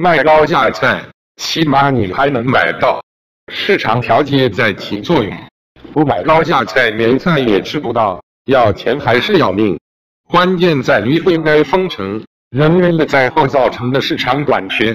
卖高价菜起码你还能买到市场调节在起作用。不买高价菜连菜也吃不到要钱还是要命。关键在于不应该封城人为的灾后造成的市场短缺。